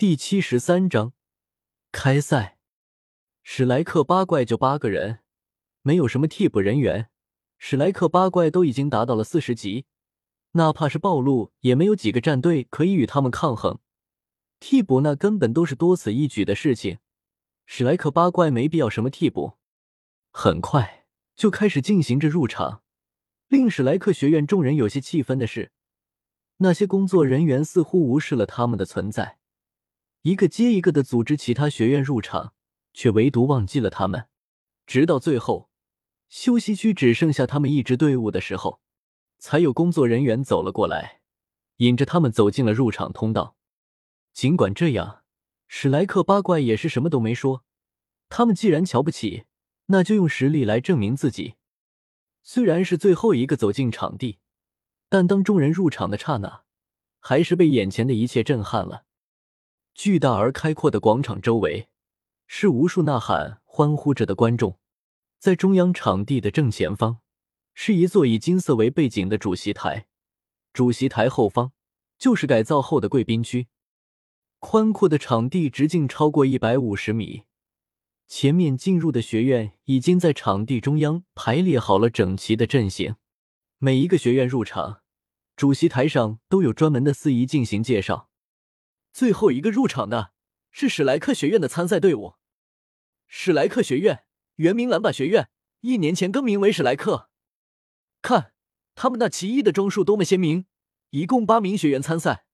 第七十三章开赛。史莱克八怪就八个人，没有什么替补人员。史莱克八怪都已经达到了四十级，哪怕是暴露，也没有几个战队可以与他们抗衡。替补那根本都是多此一举的事情。史莱克八怪没必要什么替补。很快就开始进行着入场。令史莱克学院众人有些气愤的是，那些工作人员似乎无视了他们的存在，一个接一个的组织其他学院入场，却唯独忘记了他们。直到最后，休息区只剩下他们一支队伍的时候，才有工作人员走了过来，引着他们走进了入场通道。尽管这样，史莱克八怪也是什么都没说。他们既然瞧不起，那就用实力来证明自己。虽然是最后一个走进场地，但当众人入场的刹那，还是被眼前的一切震撼了。巨大而开阔的广场周围，是无数呐喊、欢呼着的观众。在中央场地的正前方，是一座以金色为背景的主席台，主席台后方就是改造后的贵宾区。宽阔的场地直径超过一百五十米。前面进入的学院已经在场地中央排列好了整齐的阵型，每一个学院入场，主席台上都有专门的司仪进行介绍。最后一个入场的是史莱克学院的参赛队伍。史莱克学院原名蓝板学院，一年前更名为史莱克。看他们那奇异的装束多么鲜明！一共八名学员参赛，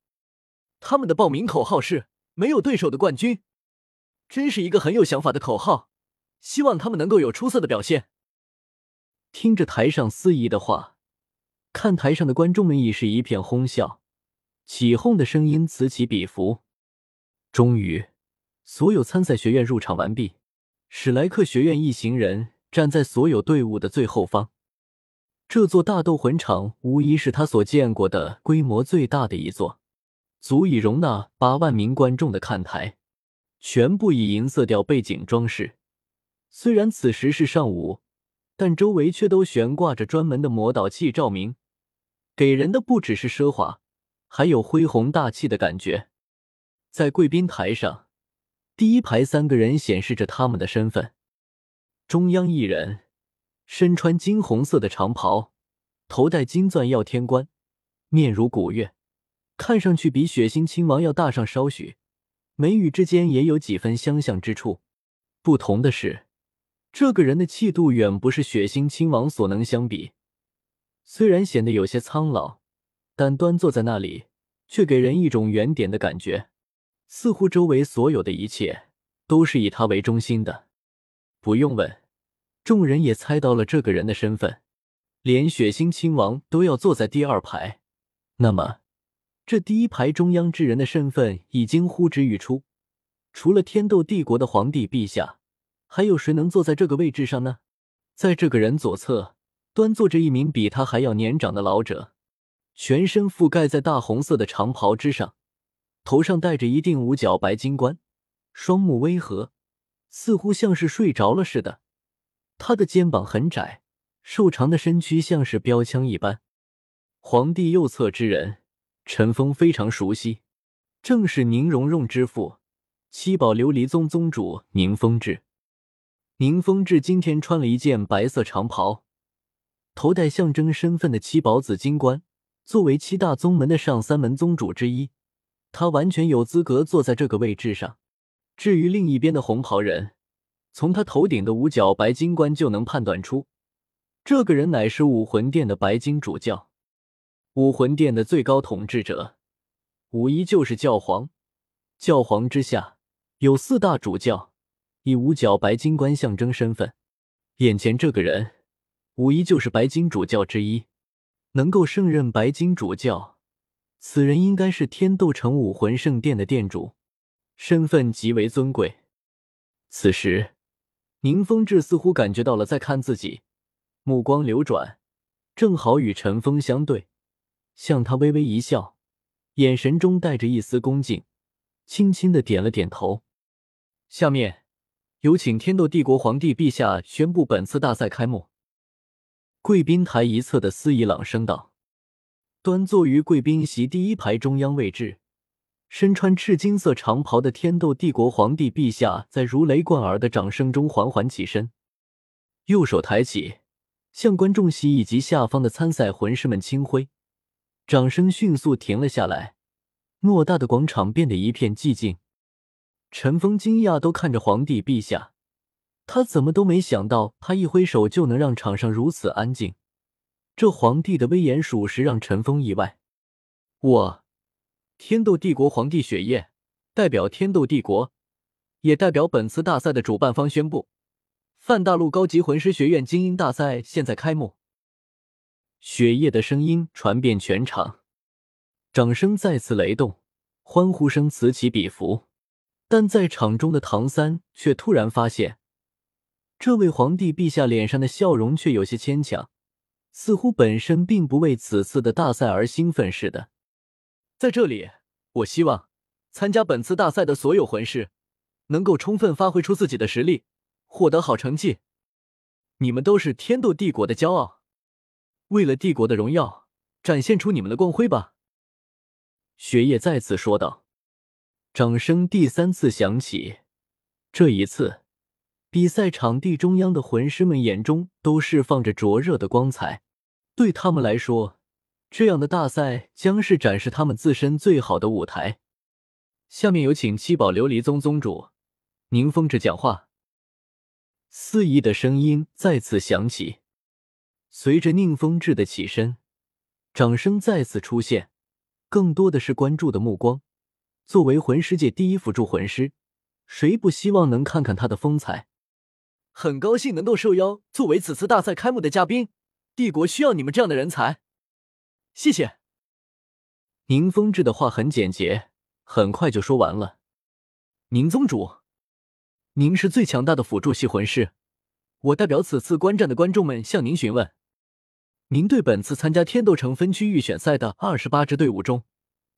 他们的报名口号是“没有对手的冠军”。真是一个很有想法的口号，希望他们能够有出色的表现。听着台上司仪的话，看台上的观众们已是一片哄笑，起哄的声音此起彼伏。终于，所有参赛学院入场完毕。史莱克学院一行人站在所有队伍的最后方。这座大斗魂场无疑是他所见过的规模最大的一座，足以容纳八万名观众的看台。全部以银色调背景装饰，虽然此时是上午，但周围却都悬挂着专门的魔导器照明，给人的不只是奢华，还有恢宏大气的感觉。在贵宾台上，第一排三个人显示着他们的身份：中央一人身穿金红色的长袍，头戴金钻耀天冠，面如古月，看上去比血腥亲王要大上稍许。眉宇之间也有几分相像之处，不同的是，这个人的气度远不是血腥亲王所能相比。虽然显得有些苍老，但端坐在那里，却给人一种圆点的感觉，似乎周围所有的一切都是以他为中心的。不用问，众人也猜到了这个人的身份，连血腥亲王都要坐在第二排，那么。这第一排中央之人的身份已经呼之欲出，除了天斗帝国的皇帝陛下，还有谁能坐在这个位置上呢？在这个人左侧端坐着一名比他还要年长的老者，全身覆盖在大红色的长袍之上，头上戴着一顶五角白金冠，双目微合，似乎像是睡着了似的。他的肩膀很窄，瘦长的身躯像是标枪一般。皇帝右侧之人。陈峰非常熟悉，正是宁荣荣之父七宝琉璃宗宗主宁风致。宁风致今天穿了一件白色长袍，头戴象征身份的七宝紫金冠。作为七大宗门的上三门宗主之一，他完全有资格坐在这个位置上。至于另一边的红袍人，从他头顶的五角白金冠就能判断出，这个人乃是武魂殿的白金主教。武魂殿的最高统治者，无疑就是教皇。教皇之下有四大主教，以五角白金冠象征身份。眼前这个人，无疑就是白金主教之一。能够胜任白金主教，此人应该是天斗城武魂圣殿的殿主，身份极为尊贵。此时，宁风致似乎感觉到了在看自己，目光流转，正好与陈峰相对。向他微微一笑，眼神中带着一丝恭敬，轻轻的点了点头。下面有请天斗帝国皇帝陛下宣布本次大赛开幕。贵宾台一侧的司仪朗声道：“端坐于贵宾席第一排中央位置，身穿赤金色长袍的天斗帝国皇帝陛下在如雷贯耳的掌声中缓缓起身，右手抬起，向观众席以及下方的参赛魂师们轻挥，掌声迅速停了下来，偌大的广场变得一片寂静。陈峰惊讶都看着皇帝陛下，他怎么都没想到，他一挥手就能让场上如此安静。这皇帝的威严，属实让陈峰意外。我。天斗帝国皇帝雪夜代表天斗帝国，也代表本次大赛的主办方宣布：泛大陆高级魂师学院精英大赛现在开幕。雪夜的声音传遍全场，掌声再次雷动，欢呼声此起彼伏。但在场中的唐三却突然发现，这位皇帝陛下脸上的笑容却有些牵强，似乎本身并不为此次的大赛而兴奋似的。在这里，我希望参加本次大赛的所有魂师能够充分发挥出自己的实力，获得好成绩。你们都是天斗帝国的骄傲，为了帝国的荣耀，展现出你们的光辉吧！雪夜再次说道。掌声第三次响起，这一次，比赛场地中央的魂师们眼中都释放着灼热的光彩，对他们来说。这样的大赛将是展示他们自身最好的舞台。下面有请七宝琉璃宗宗主宁风致讲话。司仪的声音再次响起，随着宁风致的起身，掌声再次出现，更多的是关注的目光。作为魂师界第一辅助魂师，谁不希望能看看他的风采？很高兴能够受邀作为此次大赛开幕的嘉宾，帝国需要你们这样的人才。谢谢。宁风致的话很简洁，很快就说完了。宁宗主，您是最强大的辅助系魂师，我代表此次观战的观众们向您询问：您对本次参加天斗城分区预选赛的二十八支队伍中，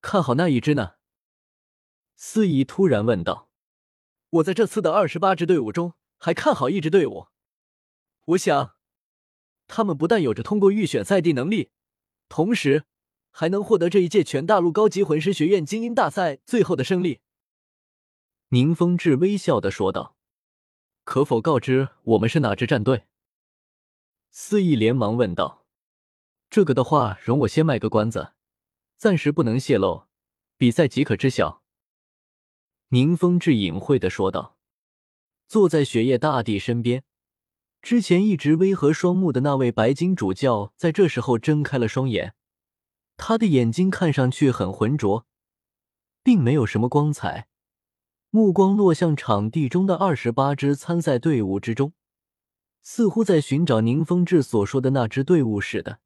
看好哪一支呢？司仪突然问道。我在这次的二十八支队伍中，还看好一支队伍。我想，他们不但有着通过预选赛的能力。同时，还能获得这一届全大陆高级魂师学院精英大赛最后的胜利。宁风致微笑的说道：“可否告知我们是哪支战队？”司仪连忙问道：“这个的话，容我先卖个关子，暂时不能泄露，比赛即可知晓。”宁风致隐晦的说道。坐在雪夜大帝身边。之前一直微合双目的那位白金主教，在这时候睁开了双眼。他的眼睛看上去很浑浊，并没有什么光彩。目光落向场地中的二十八支参赛队伍之中，似乎在寻找宁风致所说的那支队伍似的。